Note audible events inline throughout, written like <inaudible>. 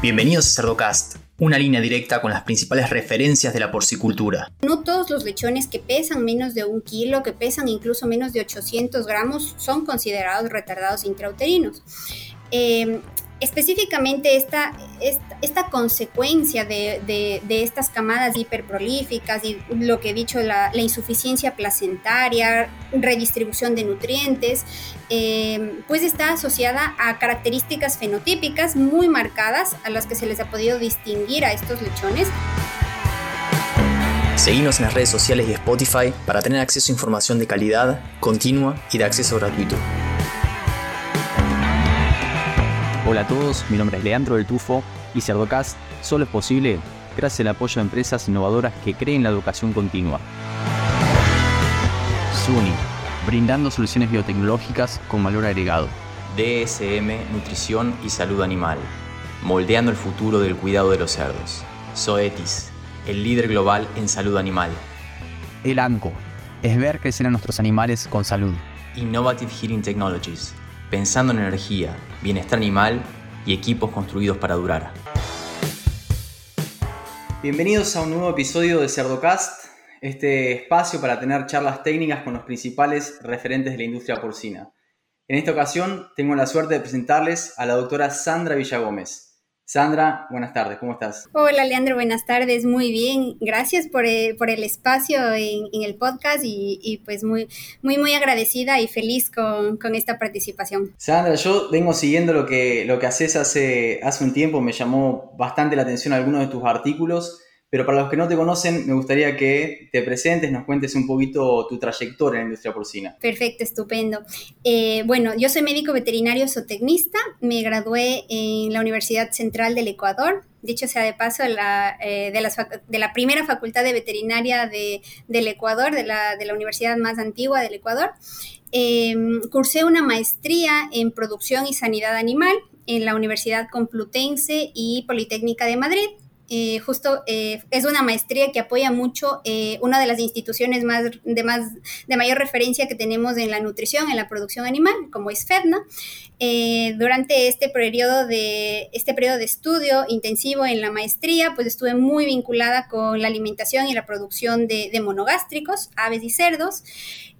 Bienvenidos a Cerdocast, una línea directa con las principales referencias de la porcicultura. No todos los lechones que pesan menos de un kilo, que pesan incluso menos de 800 gramos, son considerados retardados intrauterinos. Eh, específicamente esta, esta, consecuencia de, estas camadas hiperprolíficas y lo que he dicho, la, insuficiencia placentaria, redistribución de nutrientes, eh, pues está asociada a características fenotípicas muy marcadas a las que se les ha podido distinguir a estos lechones. Seguimos en las redes sociales y Spotify para tener acceso a información de calidad, continua y de acceso gratuito. Hola a todos, mi nombre es Leandro del Tufo y Cerdocast solo es posible gracias al apoyo de empresas innovadoras que creen la educación continua. SUNY, brindando soluciones biotecnológicas con valor agregado. DSM, Nutrición y Salud Animal, moldeando el futuro del cuidado de los cerdos. Zoetis, el líder global en salud animal. El ANCO, es ver crecer a nuestros animales con salud. Innovative Heating Technologies, pensando en energía, bienestar animal y equipos construidos para durar. Bienvenidos a un nuevo episodio de Cerdocast, este espacio para tener charlas técnicas con los principales referentes de la industria porcina. En esta ocasión tengo la suerte de presentarles a la doctora Sandra Villagómez. Sandra, buenas tardes, ¿cómo estás? Hola Leandro, buenas tardes, muy bien, gracias por, eh, el espacio en, el podcast y, pues muy, muy, muy agradecida y feliz con, esta participación. Sandra, yo vengo siguiendo lo que, lo que haces hace, hace un tiempo, me llamó bastante la atención algunos de tus artículos pero para los que no te conocen, me gustaría que te presentes, nos cuentes un poquito tu trayectoria en la industria porcina. Perfecto, estupendo. Eh, bueno, yo soy médico veterinario zootecnista, me gradué en la Universidad Central del Ecuador, dicho sea de paso, eh, de, la primera facultad de veterinaria de, del Ecuador, de la, universidad más antigua del Ecuador. Em, cursé una maestría en producción y sanidad animal en la Universidad Complutense y Politécnica de Madrid eh, justo eh, es una maestría que apoya mucho eh, una de las instituciones más de, más de mayor referencia que tenemos en la nutrición, en la producción animal, como es FEDNA. durante este periodo, de, este periodo de estudio intensivo en la maestría, pues estuve muy vinculada con la alimentación y la producción de, de monogástricos, aves y cerdos.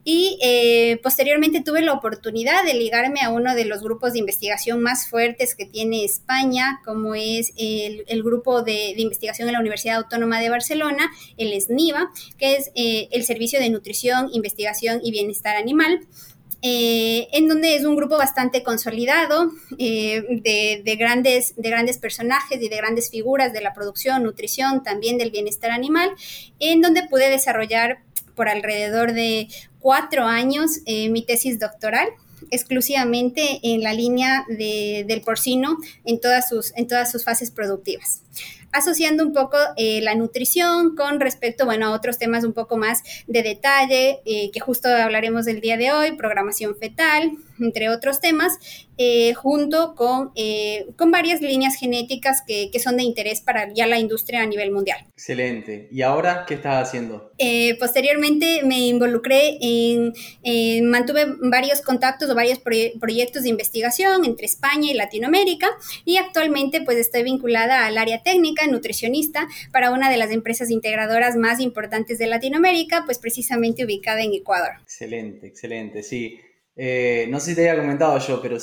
Y eh, posteriormente tuve la oportunidad de ligarme a uno de los grupos de investigación más fuertes que tiene España, como es el, grupo de, investigación en la Universidad Autónoma de Barcelona, el SNIVA, que es eh, el Servicio de Nutrición, Investigación y Bienestar Animal. Eh, en donde es un grupo bastante consolidado de, de, grandes, de grandes personajes y de grandes figuras de la producción, nutrición, también del bienestar animal, en donde pude desarrollar por alrededor de cuatro años eh, mi tesis doctoral exclusivamente en la línea del porcino en todas sus, en todas sus fases productivas. Asociando un poco eh, la nutrición con respecto, bueno, a otros temas un poco más de detalle, eh, que justo hablaremos del día de hoy, programación fetal, entre otros temas, eh, junto con, con varias líneas genéticas que, que, son de interés para ya la industria a nivel mundial. Excelente. ¿Y ahora qué estás haciendo? posteriormente me involucré en, mantuve varios contactos o varios proyectos de investigación entre España y Latinoamérica y actualmente pues estoy vinculada al área técnica nutricionista para una de las empresas integradoras más importantes de Latinoamérica, pues precisamente ubicada en Ecuador. Excelente, excelente, sí. Eh, no sé si te había comentado yo, pero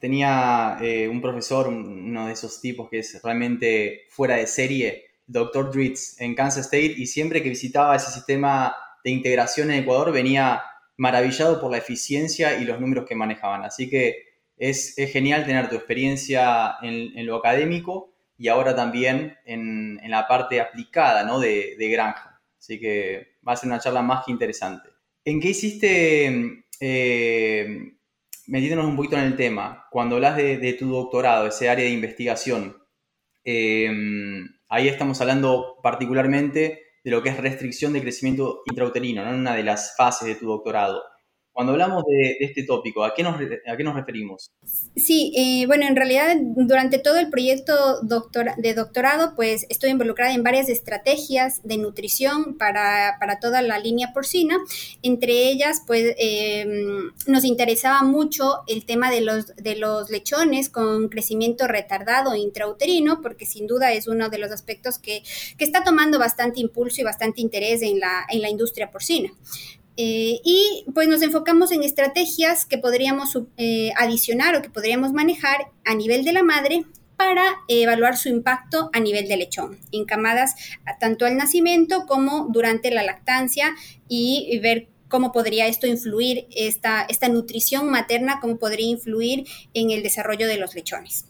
tenía eh, un profesor, uno de esos tipos que es realmente fuera de serie, Dr. Dritz, en Kansas State, y siempre que visitaba ese sistema de integración en Ecuador venía maravillado por la eficiencia y los números que manejaban. Así que es, genial tener tu experiencia en, en lo académico y ahora también en, en la parte aplicada ¿no? de, de, granja. Así que va a ser una charla más que interesante. ¿En qué hiciste, eh, metiéndonos un poquito en el tema, cuando hablas de, de tu doctorado, ese área de investigación, eh, ahí estamos hablando particularmente de lo que es restricción de crecimiento intrauterino, ¿no? en una de las fases de tu doctorado. Cuando hablamos de, este tópico, ¿a qué nos, referimos? Sí, eh, bueno, en realidad durante todo el proyecto de doctorado, pues estoy involucrada en varias estrategias de nutrición para, para toda la línea porcina. Entre ellas, pues em, nos interesaba mucho el tema de los, de los lechones con crecimiento retardado intrauterino, porque sin duda es uno de los aspectos que, que está tomando bastante impulso y bastante interés en la, en la industria porcina. Eh, y pues nos enfocamos en estrategias que podríamos eh, adicionar o que podríamos manejar a nivel de la madre para evaluar su impacto a nivel de lechón, en camadas tanto al nacimiento como durante la lactancia y ver cómo podría esto influir, esta, esta nutrición materna, cómo podría influir en el desarrollo de los lechones.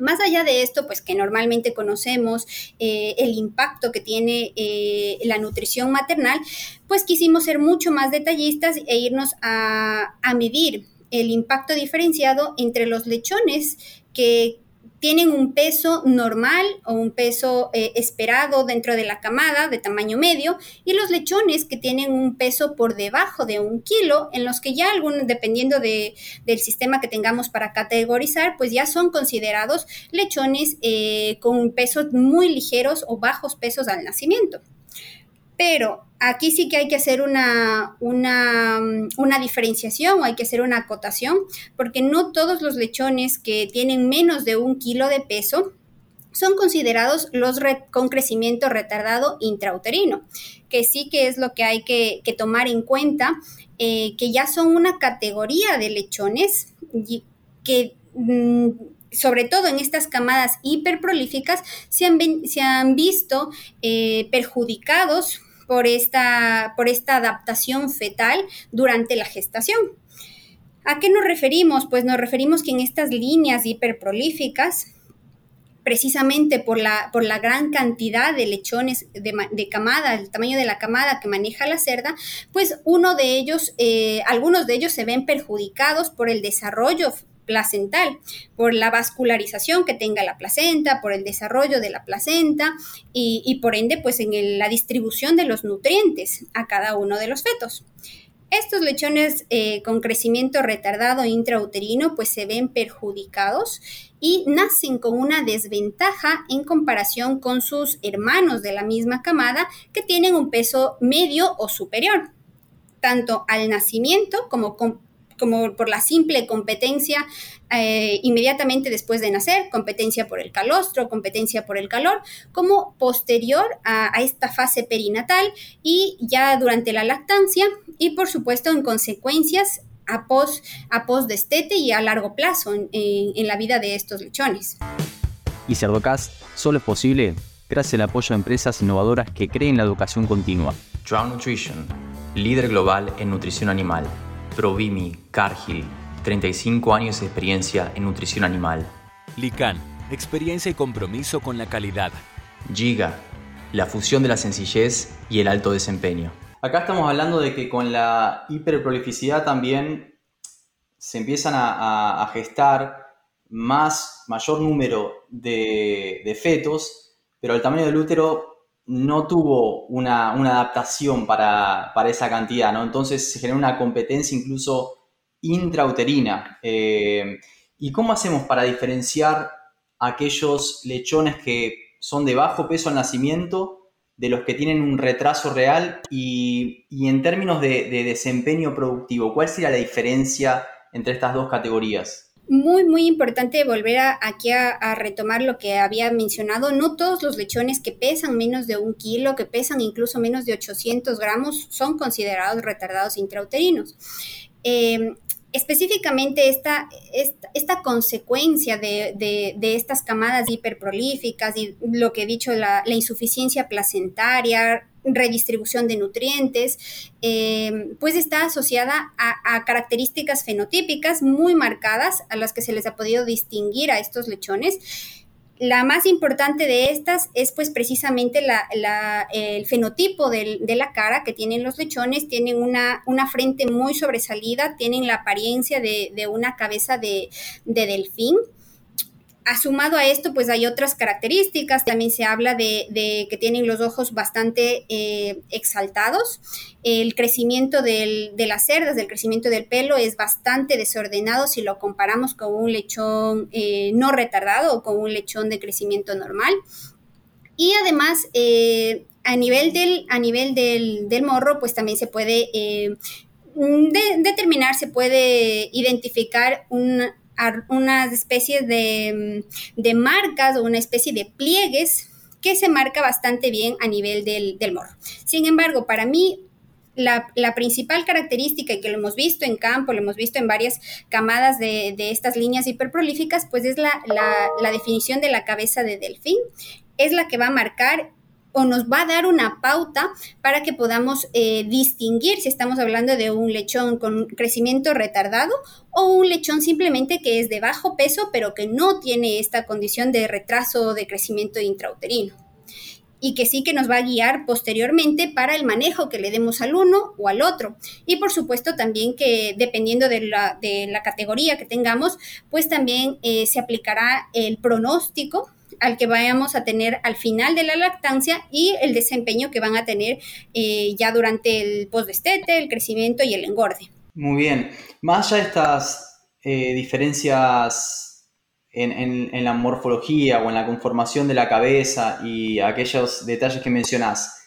Más allá de esto, pues que normalmente conocemos eh, el impacto que tiene eh, la nutrición maternal, pues quisimos ser mucho más detallistas e irnos a, a medir el impacto diferenciado entre los lechones que tienen un peso normal o un peso eh, esperado dentro de la camada de tamaño medio y los lechones que tienen un peso por debajo de un kilo, en los que ya algunos, dependiendo de, del sistema que tengamos para categorizar, pues ya son considerados lechones eh, con pesos muy ligeros o bajos pesos al nacimiento. Pero aquí sí que hay que hacer una, una, diferenciación o hay que hacer una acotación, porque no todos los lechones que tienen menos de un kilo de peso son considerados los con crecimiento retardado intrauterino, que sí que es lo que hay que, tomar en cuenta, eh, que ya son una categoría de lechones que mm, sobre todo en estas camadas hiperprolíficas, se han, se han visto eh, perjudicados por esta, por esta adaptación fetal durante la gestación. ¿A qué nos referimos? Pues nos referimos que en estas líneas hiperprolíficas, precisamente por la, por la gran cantidad de lechones de, camada, el tamaño de la camada que maneja la cerda, pues uno de ellos, eh, algunos de ellos se ven perjudicados por el desarrollo placental, por la vascularización que tenga la placenta, por el desarrollo de la placenta y, por ende, pues en la distribución de los nutrientes a cada uno de los fetos. Estos lechones eh, con crecimiento retardado intrauterino pues se ven perjudicados y nacen con una desventaja en comparación con sus hermanos de la misma camada que tienen un peso medio o superior, tanto al nacimiento como con como por la simple competencia eh, inmediatamente después de nacer, competencia por el calostro, competencia por el calor, como posterior a, esta fase perinatal y ya durante la lactancia y por supuesto en consecuencias a post, a post destete y a largo plazo en, en la vida de estos lechones. Y Cerdocast solo es posible gracias al apoyo de empresas innovadoras que creen la educación continua. Drown Nutrition, líder global en nutrición animal Provimi, Cargill, 35 años de experiencia en nutrición animal. Lican, experiencia y compromiso con la calidad. Giga, la fusión de la sencillez y el alto desempeño. Acá estamos hablando de que con la hiperprolificidad también se empiezan a, gestar más, mayor número de, fetos, pero el tamaño del útero no tuvo una, adaptación para, esa cantidad, ¿no? Entonces se genera una competencia incluso intrauterina. Eh, ¿Y cómo hacemos para diferenciar aquellos lechones que son de bajo peso al nacimiento de los que tienen un retraso real y, en términos de, de desempeño productivo, ¿cuál sería la diferencia entre estas dos categorías? Muy, muy importante volver aquí a, retomar lo que había mencionado. No todos los lechones que pesan menos de un kilo, que pesan incluso menos de 800 gramos, son considerados retardados intrauterinos. Em, específicamente esta, esta, consecuencia de, estas camadas hiperprolíficas y lo que he dicho, la, la insuficiencia placentaria, redistribución de nutrientes, eh, pues está asociada a, características fenotípicas muy marcadas a las que se les ha podido distinguir a estos lechones. La más importante de estas es pues precisamente el fenotipo de la cara que tienen los lechones, tienen una, una frente muy sobresalida, tienen la apariencia de, una cabeza de, de delfín, Asumado a esto, pues hay otras características. También se habla de, que tienen los ojos bastante eh, exaltados. El crecimiento de las cerdas, el crecimiento del pelo es bastante desordenado si lo comparamos con un lechón eh, no retardado o con un lechón de crecimiento normal. Y además, eh, a nivel, del, a nivel del, morro, pues también se puede determinar, se puede identificar un unas especies de, de, marcas o una especie de pliegues que se marca bastante bien a nivel del, del morro. Sin embargo, para mí, la, la, principal característica, y que lo hemos visto en campo, lo hemos visto en varias camadas de, de estas líneas hiperprolíficas, pues es la, la, definición de la cabeza de delfín. Es la que va a marcar o nos va a dar una pauta para que podamos eh, distinguir si estamos hablando de un lechón con crecimiento retardado o un lechón simplemente que es de bajo peso pero que no tiene esta condición de retraso de crecimiento intrauterino y que sí que nos va a guiar posteriormente para el manejo que le demos al uno o al otro. Y por supuesto también que dependiendo de la, categoría que tengamos, pues también eh, se aplicará el pronóstico al que vayamos a tener al final de la lactancia y el desempeño que van a tener eh, ya durante el postdestete, el crecimiento y el engorde. Muy bien. Más allá de estas eh, diferencias en, en, la morfología o en la conformación de la cabeza y aquellos detalles que mencionás,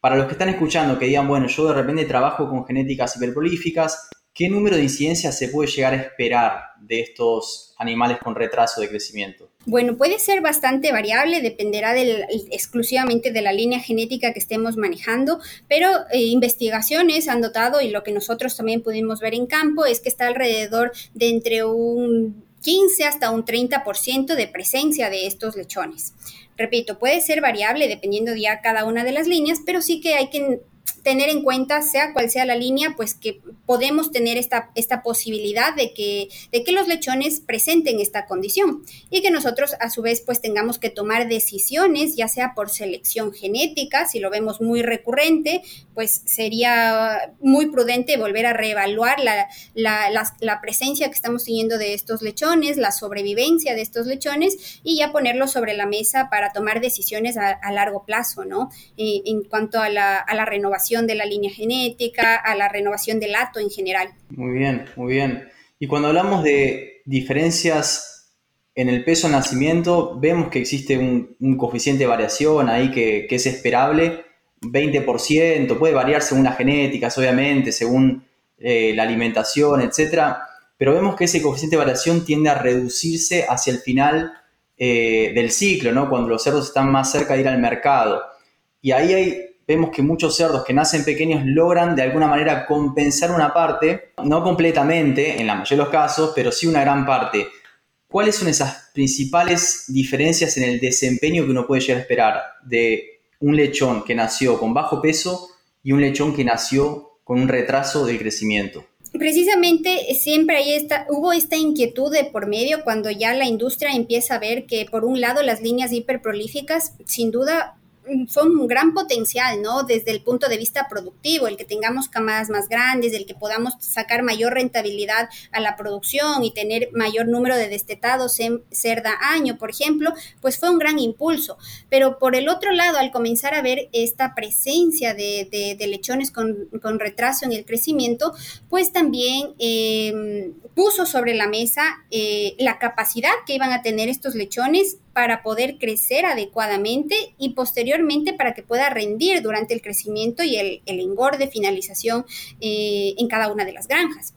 para los que están escuchando que digan, bueno, yo de repente trabajo con genéticas hiperprolíficas, ¿qué número de incidencias se puede llegar a esperar de estos animales con retraso de crecimiento? Bueno, puede ser bastante variable, dependerá exclusivamente de la línea genética que estemos manejando, pero eh, investigaciones han dotado y lo que nosotros también pudimos ver en campo es que está alrededor de entre un 15 hasta un 30% de presencia de estos lechones. Repito, puede ser variable dependiendo de ya cada una de las líneas, pero sí que hay que tener en cuenta, sea cual sea la línea, pues que podemos tener esta, esta posibilidad de que, de que los lechones presenten esta condición y que nosotros a su vez pues tengamos que tomar decisiones, ya sea por selección genética, si lo vemos muy recurrente, pues sería muy prudente volver a reevaluar la, la, presencia que estamos teniendo de estos lechones, la sobrevivencia de estos lechones y ya ponerlos sobre la mesa para tomar decisiones a, largo plazo, ¿no? Eh, en cuanto la, a la renovación de la línea genética, a la renovación del lato en general. Muy bien, muy bien. Y cuando hablamos de diferencias en el peso al nacimiento, vemos que existe un, coeficiente de variación ahí que, es esperable, 20%, puede variar según las genéticas, obviamente, según eh, la alimentación, etc. Pero vemos que ese coeficiente de variación tiende a reducirse hacia el final eh, del ciclo, ¿no? cuando los cerdos están más cerca de ir al mercado. Y ahí hay vemos que muchos cerdos que nacen pequeños logran de alguna manera compensar una parte, no completamente en la mayoría de los casos, pero sí una gran parte. ¿Cuáles son esas principales diferencias en el desempeño que uno puede llegar a esperar de un lechón que nació con bajo peso y un lechón que nació con un retraso del crecimiento? Precisamente siempre hay esta, hubo esta inquietud de por medio cuando ya la industria empieza a ver que por un lado las líneas hiperprolíficas sin duda son un gran potencial, ¿no? Desde el punto de vista productivo, el que tengamos camadas más grandes, el que podamos sacar mayor rentabilidad a la producción y tener mayor número de destetados en cerda año, por ejemplo, pues fue un gran impulso. Pero por el otro lado, al comenzar a ver esta presencia de, lechones con, retraso en el crecimiento, pues también em, puso sobre la mesa eh, la capacidad que iban a tener estos lechones para poder crecer adecuadamente y posteriormente para que pueda rendir durante el crecimiento y el, engorde, finalización eh, en cada una de las granjas.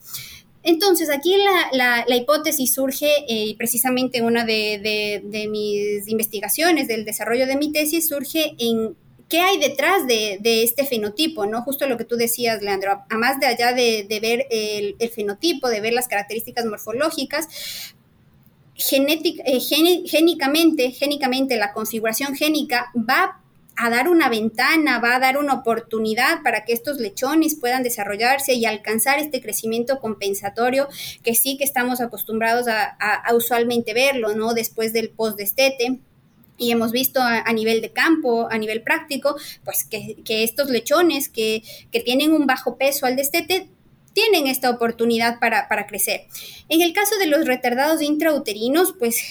Entonces, aquí la, hipótesis surge eh, precisamente en una de, mis investigaciones del desarrollo de mi tesis, surge en qué hay detrás de, este fenotipo, ¿no? Justo lo que tú decías, Leandro, a más de allá de, ver el, fenotipo, de ver las características morfológicas, eh, génicamente, la configuración génica va a dar una ventana, va a dar una oportunidad para que estos lechones puedan desarrollarse y alcanzar este crecimiento compensatorio que sí que estamos acostumbrados a, usualmente verlo, ¿no? Después del post-destete. Y hemos visto a, nivel de campo, a nivel práctico, pues que, estos lechones que, que, tienen un bajo peso al destete tienen esta oportunidad para, crecer. En el caso de los retardados intrauterinos, pues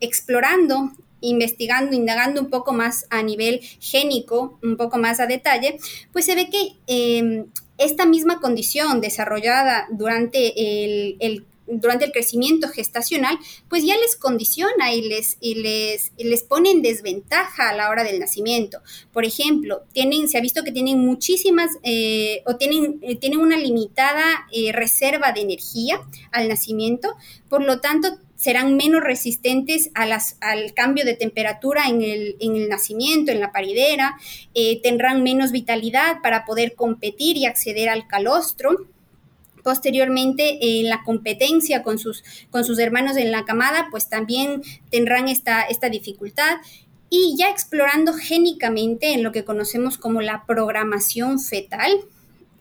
explorando investigando, indagando un poco más a nivel génico, un poco más a detalle, pues se ve que em, esta misma condición desarrollada durante el, durante el crecimiento gestacional, pues ya les condiciona y les, y les, les pone en desventaja a la hora del nacimiento. Por ejemplo, tienen, se ha visto que tienen muchísimas eh, o tienen, eh, tienen una limitada eh, reserva de energía al nacimiento, por lo tanto serán menos resistentes a las, al cambio de temperatura en el, en el nacimiento, en la paridera, eh, tendrán menos vitalidad para poder competir y acceder al calostro. Posteriormente, en la competencia con sus, con sus hermanos en la camada, pues también tendrán esta, esta dificultad y ya explorando génicamente en lo que conocemos como la programación fetal,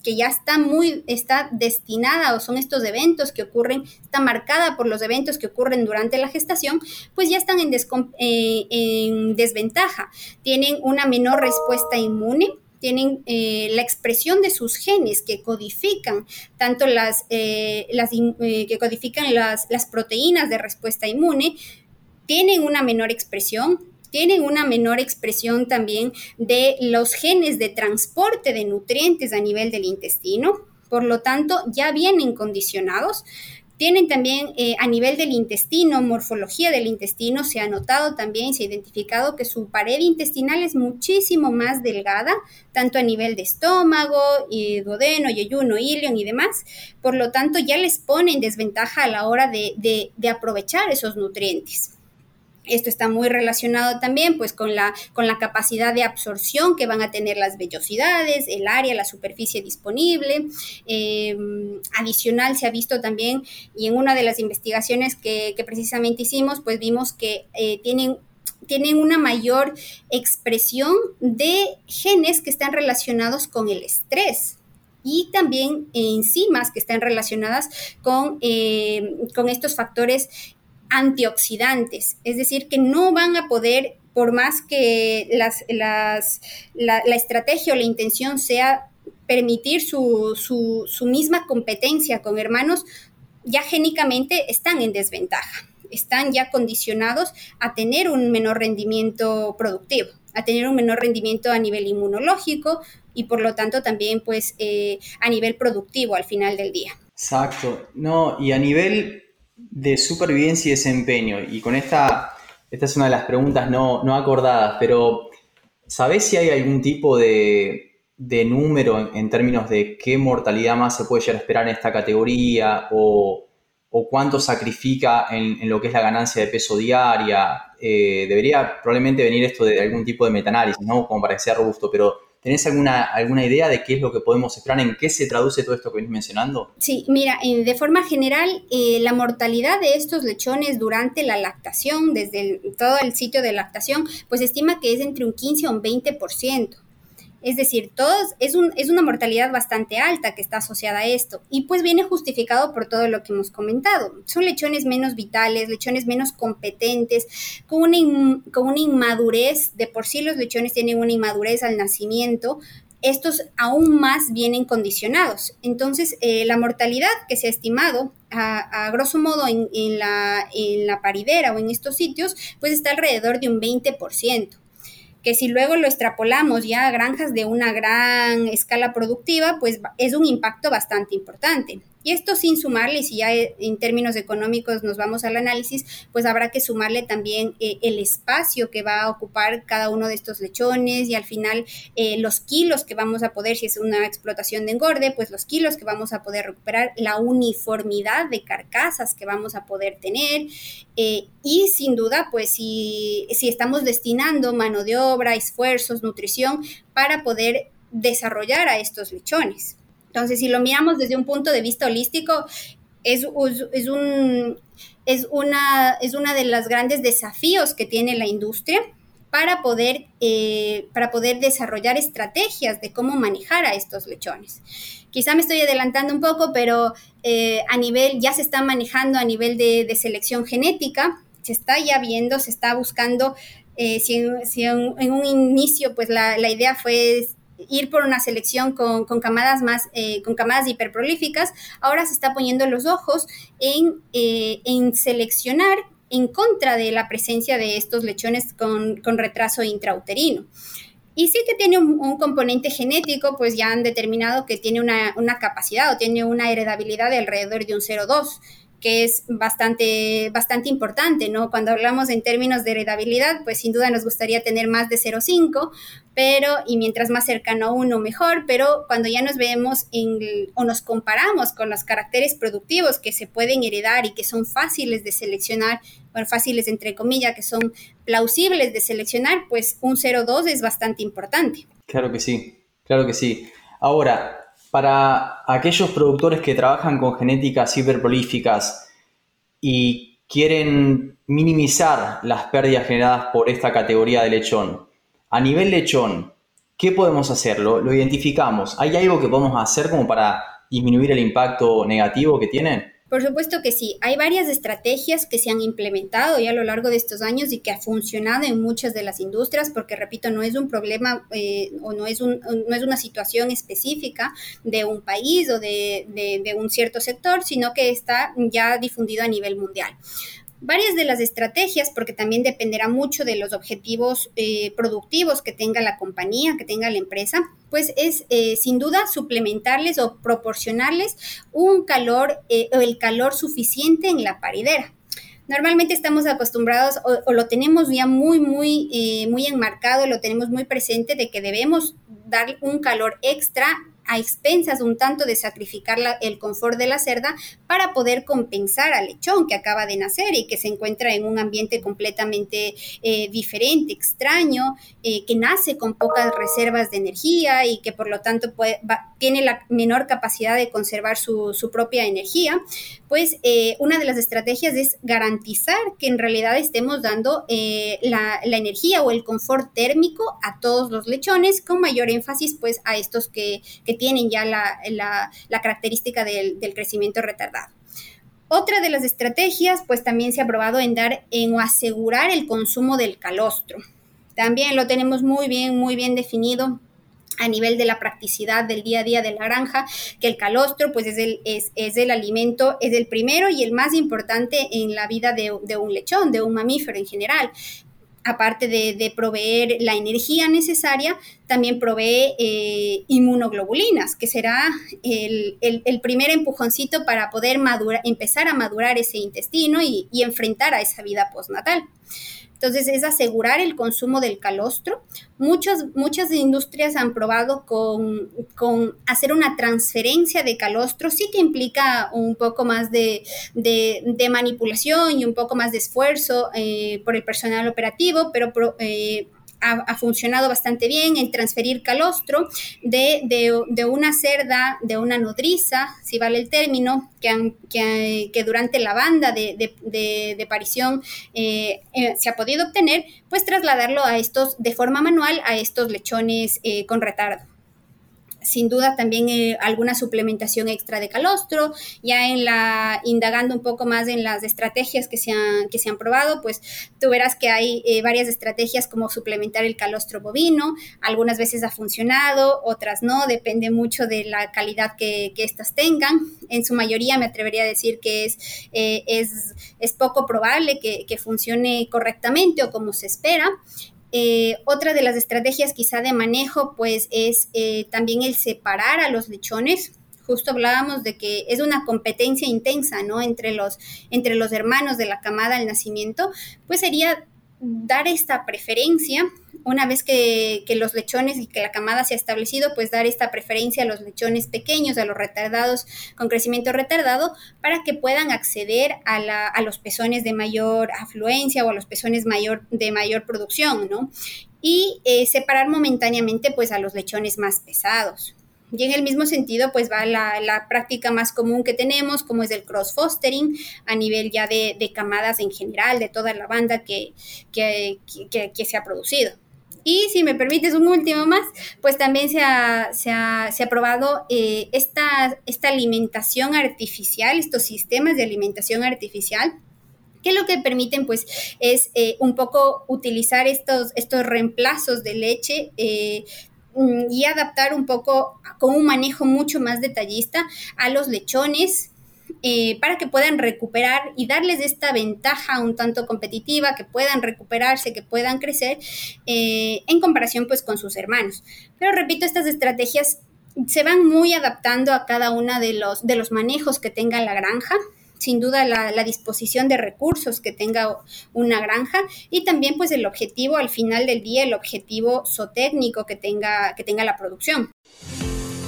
que ya está muy, está destinada o son estos eventos que ocurren, está marcada por los eventos que ocurren durante la gestación, pues ya están en, eh, en desventaja. Tienen una menor respuesta inmune, tienen eh, la expresión de sus genes que codifican tanto las, eh, las que codifican las, las proteínas de respuesta inmune, tienen una menor expresión, tienen una menor expresión también de los genes de transporte de nutrientes a nivel del intestino, por lo tanto ya vienen condicionados. Tienen también eh, a nivel del intestino, morfología del intestino, se ha notado también, se ha identificado que su pared intestinal es muchísimo más delgada, tanto a nivel de estómago, y duodeno, yeyuno, ilion y demás. Por lo tanto, ya les pone en desventaja a la hora de aprovechar esos nutrientes. Esto está muy relacionado también pues con la, con la capacidad de absorción que van a tener las vellosidades, el área, la superficie disponible. Em, adicional se ha visto también y en una de las investigaciones que, precisamente hicimos pues vimos que eh, tienen tienen una mayor expresión de genes que están relacionados con el estrés y también enzimas que están relacionadas con, eh, con estos factores antioxidantes, es decir, que no van a poder, por más que las, las, la, estrategia o la intención sea permitir su, su, su misma competencia con hermanos, ya génicamente están en desventaja, están ya condicionados a tener un menor rendimiento productivo, a tener un menor rendimiento a nivel inmunológico y por lo tanto también pues eh, a nivel productivo al final del día. Exacto, no, y a nivel de supervivencia y desempeño. Y con esta, esta es una de las preguntas no, no acordadas, pero ¿sabés si hay algún tipo de, de número en, términos de qué mortalidad más se puede llegar a esperar en esta categoría o, o cuánto sacrifica en, en, lo que es la ganancia de peso diaria? Eh, debería probablemente venir esto de algún tipo de metaanálisis, ¿no? Como para que sea robusto, pero ¿Tenés alguna, alguna idea de qué es lo que podemos esperar? ¿En qué se traduce todo esto que venís mencionando? Sí, mira, de forma general, eh, la mortalidad de estos lechones durante la lactación, desde todo el sitio de lactación, pues estima que es entre un 15 o un 20%. Es decir, todos, es, un, es una mortalidad bastante alta que está asociada a esto y pues viene justificado por todo lo que hemos comentado. Son lechones menos vitales, lechones menos competentes, con una, inmadurez, de por sí los lechones tienen una inmadurez al nacimiento, estos aún más vienen condicionados. Entonces, eh, la mortalidad que se ha estimado, a, grosso modo, en, la, en o en estos sitios, pues está alrededor de un 20% que si luego lo extrapolamos ya a granjas de una gran escala productiva, pues es un impacto bastante importante. Y esto sin sumarle, si ya en términos económicos nos vamos al análisis, pues habrá que sumarle también eh, el espacio que va a ocupar cada uno de estos lechones y al final eh, los kilos que vamos a poder, si es una explotación de engorde, pues los kilos que vamos a poder recuperar, la uniformidad de carcasas que vamos a poder tener eh, y sin duda, pues si estamos destinando mano de obra, esfuerzos, nutrición para poder desarrollar a estos lechones. Entonces, si lo miramos desde un punto de vista holístico, es, es, un, es, una, es una de los grandes desafíos que tiene la industria para poder, eh, para poder desarrollar estrategias de cómo manejar a estos lechones. Quizá me estoy adelantando un poco, pero eh, a nivel, ya se está manejando a nivel de, selección genética, se está ya viendo, se está buscando, eh, si, en, en, un inicio pues la, la idea fue ir por una selección con, camadas más, eh, con camadas hiperprolíficas, ahora se está poniendo los ojos en, eh, en seleccionar en contra de la presencia de estos lechones con, retraso intrauterino. Y sí que tiene un, componente genético, pues ya han determinado que tiene una, una, capacidad o tiene una heredabilidad de alrededor de un 0,2 que es bastante, bastante importante, ¿no? Cuando hablamos en términos de heredabilidad, pues sin duda nos gustaría tener más de 0,5, pero, y mientras más cercano a uno, mejor, pero cuando ya nos vemos en, o nos comparamos con los caracteres productivos que se pueden heredar y que son fáciles de seleccionar, bueno, fáciles entre comillas, que son plausibles de seleccionar, pues un 0,2 es bastante importante. Claro que sí, claro que sí. Ahora, para aquellos productores que trabajan con genéticas hiperprolíficas y quieren minimizar las pérdidas generadas por esta categoría de lechón, a nivel lechón, ¿qué podemos hacer? ¿Lo, identificamos? ¿Hay algo que podemos hacer como para disminuir el impacto negativo que tienen? Por supuesto que sí. Hay varias estrategias que se han implementado ya a lo largo de estos años y que ha funcionado en muchas de las industrias, porque repito, no es un problema eh, o no es, un, no es una situación específica de un país o de, de un cierto sector, sino que está ya difundido a nivel mundial varias de las estrategias, porque también dependerá mucho de los objetivos eh, productivos que tenga la compañía, que tenga la empresa, pues es eh, sin duda suplementarles o proporcionarles un calor eh, o el calor suficiente en la paridera. Normalmente estamos acostumbrados o, lo tenemos ya muy, muy, muy enmarcado, lo tenemos muy presente de que debemos dar un calor extra a expensas un tanto de sacrificar el confort de la cerda para poder compensar al lechón que acaba de nacer y que se encuentra en un ambiente completamente eh, diferente, extraño, eh, que nace con pocas reservas de energía y que por lo tanto tiene la menor capacidad de conservar su, propia energía, pues eh, una de las estrategias es garantizar que en realidad estemos dando la, energía o el confort térmico a todos los lechones con mayor énfasis pues a estos que tienen ya la, característica del, crecimiento retardado. Otra de las estrategias, pues también se ha probado en dar en asegurar el consumo del calostro. También lo tenemos muy bien, muy bien definido a nivel de la practicidad del día a día de la granja, que el calostro pues es el, es, el alimento, es el primero y el más importante en la vida de, de, un lechón, de un mamífero en general aparte de, proveer la energía necesaria, también provee eh, inmunoglobulinas, que será el, primer empujoncito para poder empezar a madurar ese intestino y, y enfrentar a esa vida postnatal. Entonces es asegurar el consumo del calostro. Muchas, muchas industrias han probado con, hacer una transferencia de calostro, sí que implica un poco más de, manipulación y un poco más de esfuerzo eh, por el personal operativo, pero eh, ha, funcionado bastante bien en transferir calostro de, de, una cerda, de una nodriza, si vale el término, que, que, durante la banda de, de parición eh, eh, se ha podido obtener, pues trasladarlo a estos de forma manual a estos lechones eh, con retardo sin duda también eh, alguna suplementación extra de calostro, ya en la, indagando un poco más en las estrategias que se han, que se han probado, pues tú verás que hay eh, varias estrategias como suplementar el calostro bovino, algunas veces ha funcionado, otras no, depende mucho de la calidad que, que éstas tengan, en su mayoría me atrevería a decir que es, eh, es, es poco probable que, que funcione correctamente o como se espera, eh, otra de las estrategias quizá de manejo, pues es eh, también el separar a los lechones. Justo hablábamos de que es una competencia intensa, ¿no? Entre los, entre los hermanos de la camada al nacimiento, pues sería dar esta preferencia, una vez que, los lechones y que la camada se ha establecido, pues dar esta preferencia a los lechones pequeños, a los retardados con crecimiento retardado, para que puedan acceder a, los pezones de mayor afluencia o a los pezones mayor, de mayor producción, ¿no? Y eh, separar momentáneamente pues a los lechones más pesados. Y en el mismo sentido, pues va la, práctica más común que tenemos, como es el cross-fostering, a nivel ya de, camadas en general, de toda la banda que, que, se ha producido. Y si me permites un último más, pues también se ha, se ha, se ha probado eh, esta, esta alimentación artificial, estos sistemas de alimentación artificial, que lo que permiten pues es eh, un poco utilizar estos, estos reemplazos de leche eh, Mm, y adaptar un poco con un manejo mucho más detallista a los lechones para que puedan recuperar y darles esta ventaja un tanto competitiva, que puedan recuperarse, que puedan crecer eh, en comparación pues con sus hermanos. Pero repito, estas estrategias se van muy adaptando a cada uno de los, de los manejos que tenga la granja sin duda la, disposición de recursos que tenga una granja y también pues el objetivo al final del día, el objetivo zootécnico que tenga, que tenga la producción.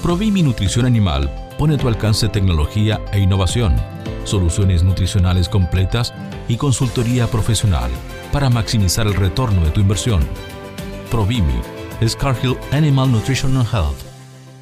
Provimi Nutrición Animal pone a tu alcance tecnología e innovación, soluciones nutricionales completas y consultoría profesional para maximizar el retorno de tu inversión. Provimi es Cargill Animal Nutrition and Health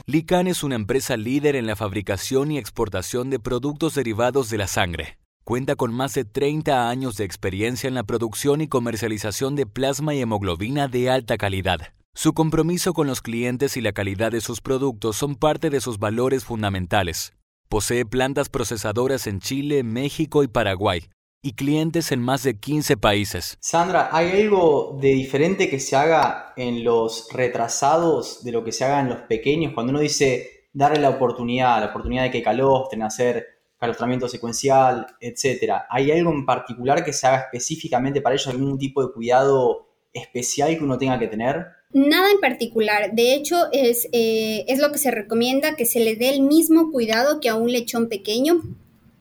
Lican es una empresa líder en la fabricación y exportación de productos derivados de la sangre. Cuenta con más de 30 años de experiencia en la producción y comercialización de plasma y hemoglobina de alta calidad. Su compromiso con los clientes y la calidad de sus productos son parte de sus valores fundamentales. Posee plantas procesadoras en Chile, México y Paraguay, y clientes en más de 15 países. Sandra, ¿hay algo de diferente que se haga en los retrasados de lo que se haga en los pequeños? Cuando uno dice darle la oportunidad, la oportunidad de que calostren, hacer calostramiento secuencial, etcétera. ¿Hay algo en particular que se haga específicamente para ellos, algún tipo de cuidado especial que uno tenga que tener? Nada en particular. De hecho, es, eh, es lo que se recomienda que se le dé el mismo cuidado que a un lechón pequeño.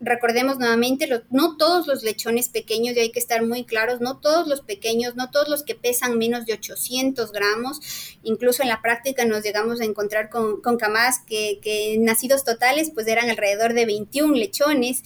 Recordemos nuevamente, no todos los lechones pequeños, y hay que estar muy claros, no todos los pequeños, no todos los que pesan menos de 800 gramos, incluso en la práctica nos llegamos a encontrar con, con camadas que, que nacidos totales pues eran alrededor de 21 lechones.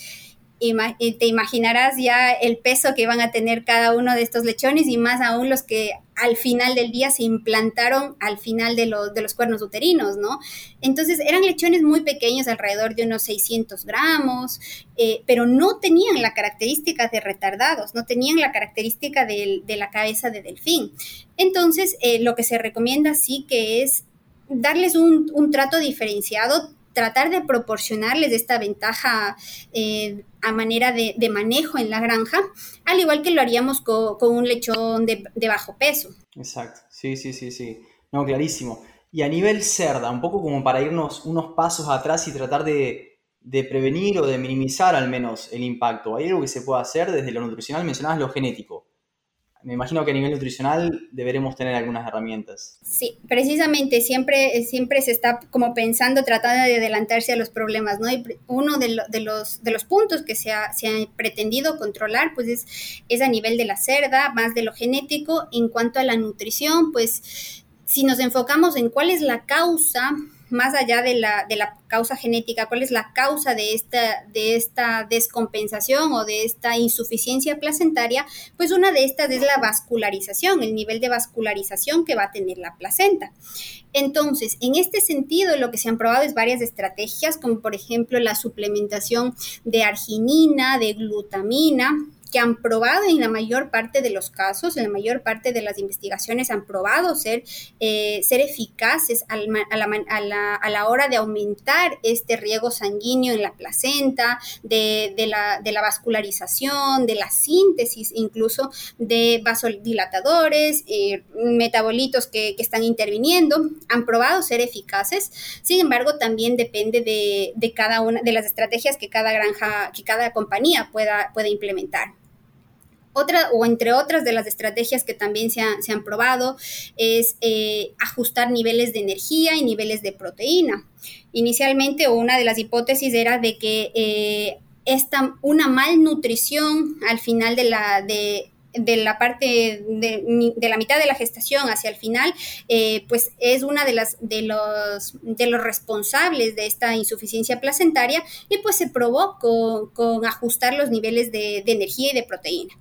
Te imaginarás ya el peso que van a tener cada uno de estos lechones y más aún los que al final del día se implantaron al final de, los cuernos uterinos, ¿no? Entonces eran lechones muy pequeños, alrededor de unos 600 gramos, eh, pero no tenían la característica de retardados, no tenían la característica de, la cabeza de delfín. Entonces, eh, lo que se recomienda sí que es darles un, un trato diferenciado, tratar de proporcionarles esta ventaja eh, manera de, manejo en la granja, al igual que lo haríamos con, un lechón de, bajo peso. Exacto, sí, sí, sí, sí. No, clarísimo. Y a nivel cerda, un poco como para irnos unos pasos atrás y tratar de, de prevenir o de minimizar al menos el impacto. ¿Hay algo que se pueda hacer desde lo nutricional? Mencionabas lo genético me imagino que a nivel nutricional deberemos tener algunas herramientas. Sí, precisamente siempre, siempre se está como pensando, tratando de adelantarse a los problemas, ¿no? Y uno de, los, de los puntos que se ha, se ha pretendido controlar, pues es, es a nivel de la cerda, más de lo genético. En cuanto a la nutrición, pues si nos enfocamos en cuál es la causa más allá de la, de la causa genética, cuál es la causa de esta, de esta descompensación o de esta insuficiencia placentaria, pues una de estas es la vascularización, el nivel de vascularización que va a tener la placenta. Entonces, en este sentido, lo que se han probado es varias estrategias, como por ejemplo la suplementación de arginina, de glutamina, que han probado en la mayor parte de los casos, en la mayor parte de las investigaciones han probado ser, eh, ser eficaces a, la, hora de aumentar este riego sanguíneo en la placenta, de, la, vascularización, de la síntesis incluso de vasodilatadores, eh, metabolitos que, están interviniendo, han probado ser eficaces. Sin embargo, también depende de, cada una de las estrategias que cada granja, que cada compañía pueda, pueda implementar. Otra, o entre otras de las estrategias que también se, han probado, es eh, ajustar niveles de energía y niveles de proteína. Inicialmente, una de las hipótesis era de que eh, esta, una malnutrición al final de la, de, de la parte de, la mitad de la gestación hacia el final, eh, pues es una de las de los de los responsables de esta insuficiencia placentaria y pues se probó con, ajustar los niveles de, energía y de proteína.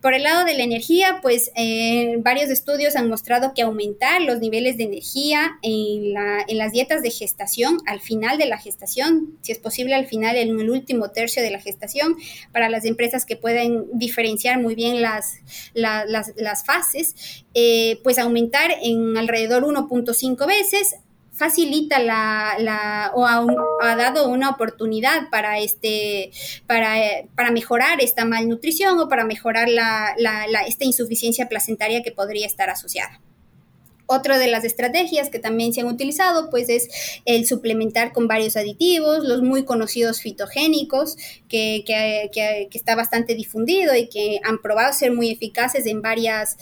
Por el lado de la energía, pues eh, varios estudios han mostrado que aumentar los niveles de energía en, en las dietas de gestación al final de la gestación, si es posible al final en el último tercio de la gestación, para las empresas que pueden diferenciar muy bien las las, fases, eh, pues aumentar en alrededor 1.5 veces facilita la, o ha, dado una oportunidad para este para, para mejorar esta malnutrición o para mejorar la, esta insuficiencia placentaria que podría estar asociada. Otra de las estrategias que también se han utilizado, pues, es el suplementar con varios aditivos, los muy conocidos fitogénicos, que, está bastante difundido y que han probado ser muy eficaces en varias,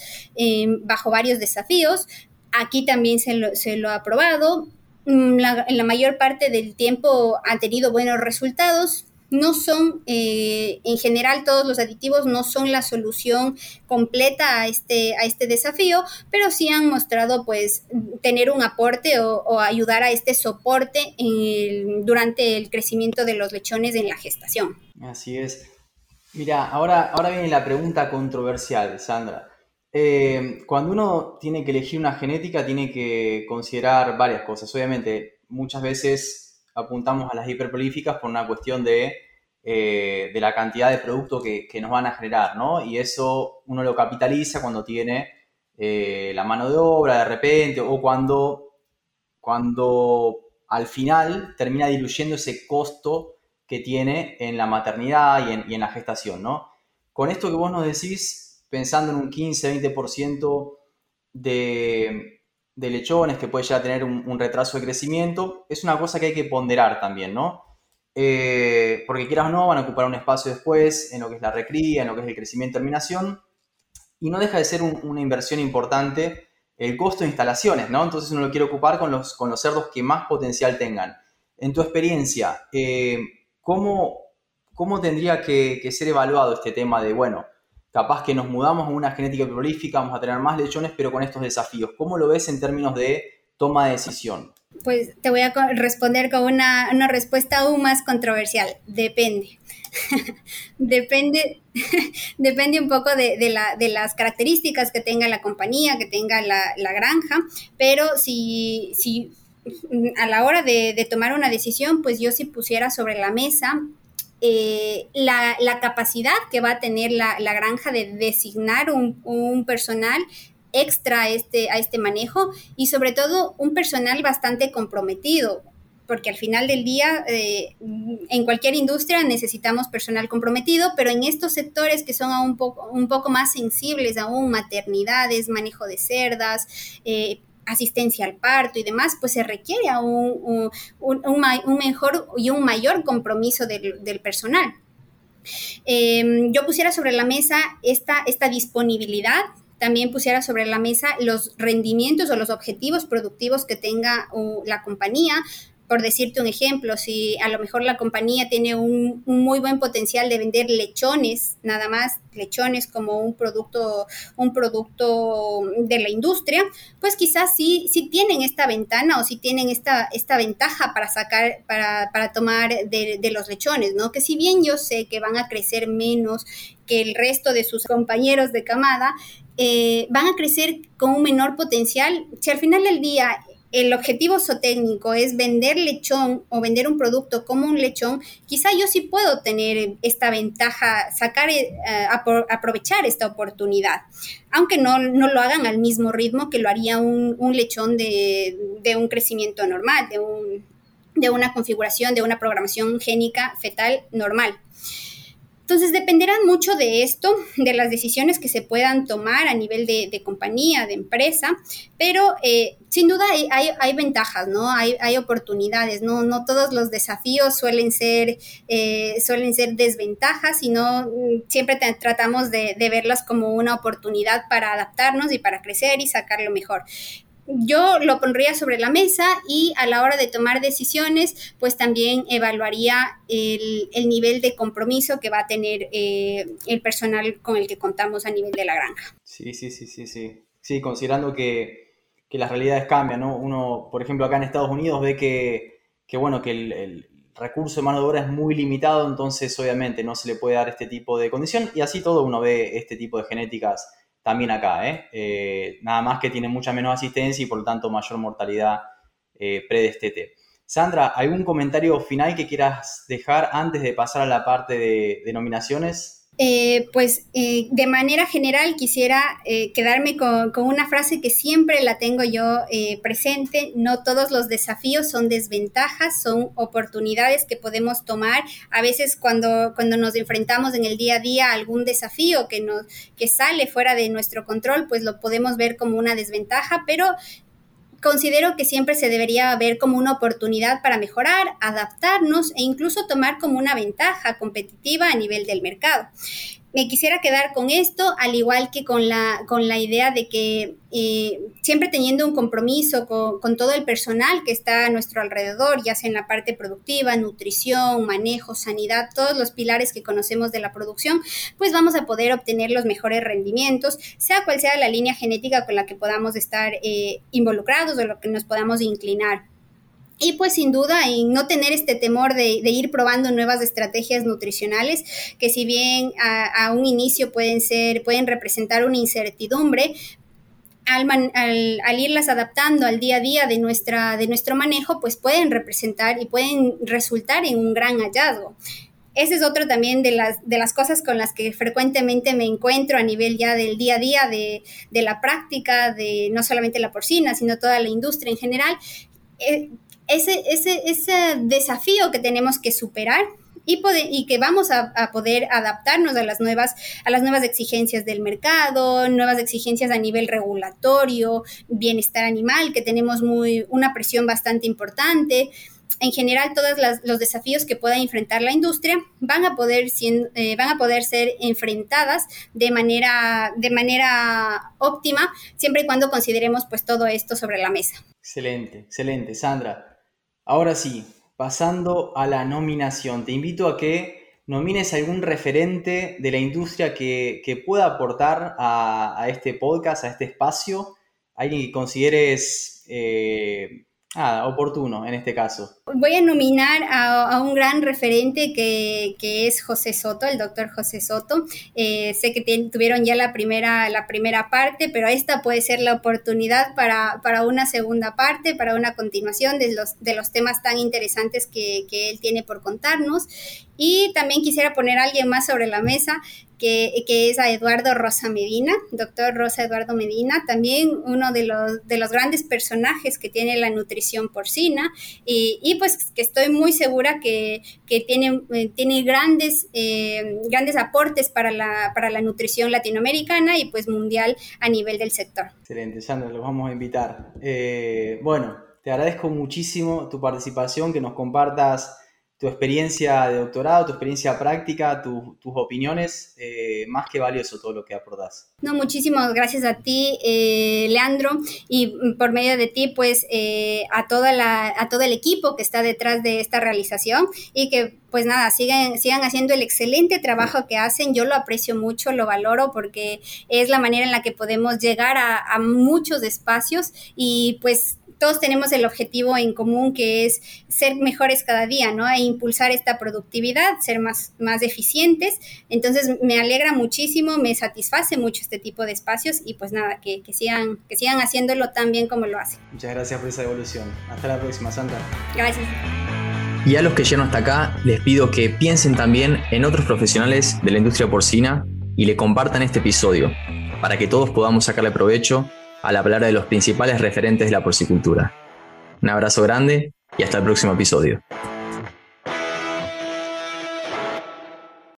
bajo varios desafíos. Aquí también se lo, se lo ha probado. Mm, en la mayor parte del tiempo han tenido buenos resultados no son, eh, en general, todos los aditivos no son la solución completa a este, a este desafío, pero sí han mostrado, pues, tener un aporte o, ayudar a este soporte durante el crecimiento de los lechones en la gestación. Así es. Mira, ahora, ahora viene la pregunta controversial, Sandra. Eh, cuando uno tiene que elegir una genética, tiene que considerar varias cosas. Obviamente, muchas veces apuntamos a las hiperprolíficas por una cuestión de, eh, de la cantidad de producto que, nos van a generar, ¿no? Y eso uno lo capitaliza cuando tiene eh, la mano de obra de repente o cuando, cuando al final termina diluyendo ese costo que tiene en la maternidad y en, y en la gestación, ¿no? Con esto que vos nos decís, pensando en un 15-20% de de lechones que puede ya tener un, retraso de crecimiento, es una cosa que hay que ponderar también, ¿no? Eh, porque quieras o no, van a ocupar un espacio después en lo que es la recría, en lo que es el crecimiento y terminación, y no deja de ser una inversión importante el costo de instalaciones, ¿no? Entonces uno lo quiere ocupar con los, con los cerdos que más potencial tengan. En tu experiencia, eh, ¿cómo, ¿cómo, tendría que, que ser evaluado este tema de, bueno, capaz que nos mudamos a una genética prolífica, vamos a tener más lechones, pero con estos desafíos. ¿Cómo lo ves en términos de toma de decisión? Pues te voy a responder con una, respuesta aún más controversial. Depende. <laughs> depende, <laughs> depende un poco de, las características que tenga la compañía, que tenga la, granja, pero si, si a la hora de, de, tomar una decisión, pues yo si pusiera sobre la mesa eh, la, capacidad que va a tener la, granja de designar un, personal extra a este, a este manejo y sobre todo un personal bastante comprometido, porque al final del día eh, en cualquier industria necesitamos personal comprometido, pero en estos sectores que son un poco, un poco más sensibles aún, maternidades, manejo de cerdas, eh, asistencia al parto y demás, pues se requiere un, un, mejor y un mayor compromiso del, personal. Em, yo pusiera sobre la mesa esta, esta disponibilidad también pusiera sobre la mesa los rendimientos o los objetivos productivos que tenga la compañía, por decirte un ejemplo, si a lo mejor la compañía tiene un, muy buen potencial de vender lechones, nada más lechones como un producto, un producto de la industria, pues quizás sí, tienen esta ventana o sí tienen esta, esta ventaja para sacar, para, para tomar de, de, los lechones, ¿no? Que si bien yo sé que van a crecer menos que el resto de sus compañeros de camada, eh, van a crecer con un menor potencial. Si al final del día el objetivo zootécnico es vender lechón o vender un producto como un lechón, quizá yo sí puedo tener esta ventaja, sacar, eh, aprovechar esta oportunidad, aunque no, lo hagan al mismo ritmo que lo haría un, lechón de, un crecimiento normal, de, un, de una configuración, de una programación génica fetal normal. Entonces dependerán mucho de esto, de las decisiones que se puedan tomar a nivel de, compañía, de empresa, pero eh, sin duda hay, ventajas, ¿no? Hay, oportunidades, ¿no? No todos los desafíos suelen ser, eh, suelen ser desventajas, sino mm, siempre tratamos de, de verlas como una oportunidad para adaptarnos y para crecer y sacar lo mejor yo lo pondría sobre la mesa y a la hora de tomar decisiones, pues también evaluaría el, nivel de compromiso que va a tener eh, el personal con el que contamos a nivel de la granja. Sí, sí, sí, sí, sí. Sí, considerando que, las realidades cambian, ¿no? Uno, por ejemplo, acá en Estados Unidos ve que, bueno, que el, el recurso de mano de obra es muy limitado, entonces obviamente no se le puede dar este tipo de condición y así todo uno ve este tipo de genéticas también acá, ¿eh? ¿eh? nada más que tiene mucha menos asistencia y por lo tanto mayor mortalidad eh, predestete. Sandra, ¿algún comentario final que quieras dejar antes de pasar a la parte de, denominaciones? Eh, pues eh, de manera general quisiera eh, quedarme con, una frase que siempre la tengo yo presente, no todos los desafíos son desventajas, son oportunidades que podemos tomar. A veces cuando, cuando nos enfrentamos en el día a día a algún desafío que, nos, que sale fuera de nuestro control, pues lo podemos ver como una desventaja, pero considero que siempre se debería ver como una oportunidad para mejorar, adaptarnos e incluso tomar como una ventaja competitiva a nivel del mercado me quisiera quedar con esto, al igual que con la, con la idea de que eh, siempre teniendo un compromiso con, todo el personal que está a nuestro alrededor, ya sea en la parte productiva, nutrición, manejo, sanidad, todos los pilares que conocemos de la producción, pues vamos a poder obtener los mejores rendimientos, sea cual sea la línea genética con la que podamos estar eh, involucrados o lo que nos podamos inclinar. Y pues sin duda en no tener este temor de, ir probando nuevas estrategias nutricionales que si bien a, un inicio pueden ser, pueden representar una incertidumbre, al, al, irlas adaptando al día a día de, nuestra, de nuestro manejo, pues pueden representar y pueden resultar en un gran hallazgo. Ese es otro también de las, de las cosas con las que frecuentemente me encuentro a nivel ya del día a día de, de la práctica, de no solamente la porcina, sino toda la industria en general. Eh, ese, ese, ese desafío que tenemos que superar y, y, que vamos a, poder adaptarnos a las, nuevas, a las nuevas exigencias del mercado, nuevas exigencias a nivel regulatorio, bienestar animal, que tenemos muy, una presión bastante importante. En general, todos los desafíos que pueda enfrentar la industria van a poder, eh, van a poder ser enfrentadas de manera, de manera óptima, siempre y cuando consideremos pues, todo esto sobre la mesa. Excelente, excelente. Sandra, Ahora sí, pasando a la nominación, te invito a que nomines algún referente de la industria que, pueda aportar a, a, este podcast, a este espacio, alguien que consideres eh, Ah, oportuno en este caso. Voy a nominar a, un gran referente que, es José Soto, el doctor José Soto. Eh, sé que tuvieron ya la primera, la primera parte, pero esta puede ser la oportunidad para, para una segunda parte, para una continuación de los, de los temas tan interesantes que, que él tiene por contarnos. Y también quisiera poner a alguien más sobre la mesa, que, es a Eduardo Rosa Medina, doctor Rosa Eduardo Medina, también uno de los, de los grandes personajes que tiene la nutrición porcina y, pues que estoy muy segura que, tiene, eh, tiene grandes, eh, grandes aportes para la, para la nutrición latinoamericana y pues mundial a nivel del sector. Excelente, Sandra, los vamos a invitar. Eh, bueno, te agradezco muchísimo tu participación, que nos compartas tu experiencia de doctorado, tu experiencia práctica, tus opiniones, eh, más que valioso todo lo que aportas. No, muchísimas gracias a ti, eh, Leandro, y por medio de ti, pues, eh, a, toda la, a todo el equipo que está detrás de esta realización y que, pues nada, sigan, sigan haciendo el excelente trabajo que hacen. Yo lo aprecio mucho, lo valoro porque es la manera en la que podemos llegar a, a muchos espacios y pues todos tenemos el objetivo en común que es ser mejores cada día, ¿no? E impulsar esta productividad, ser más, más eficientes. Entonces me alegra muchísimo, me satisface mucho este tipo de espacios y pues nada, que, sigan, que sigan haciéndolo tan bien como lo hacen. Muchas gracias por esa evolución. Hasta la próxima, Sandra. Gracias. Y a los que llegan hasta acá, les pido que piensen también en otros profesionales de la industria porcina y le compartan este episodio para que todos podamos sacarle provecho a la palabra de los principales referentes de la porcicultura. Un abrazo grande y hasta el próximo episodio.